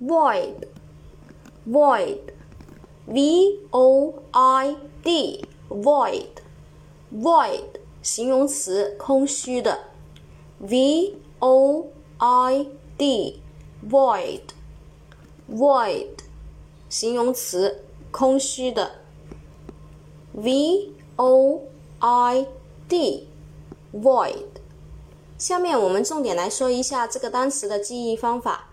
Void, void, V O I D, void, void, 形容词，空虚的。V O I D, void, void, 形容词，空虚的。V O I D, void. 下面我们重点来说一下这个单词的记忆方法。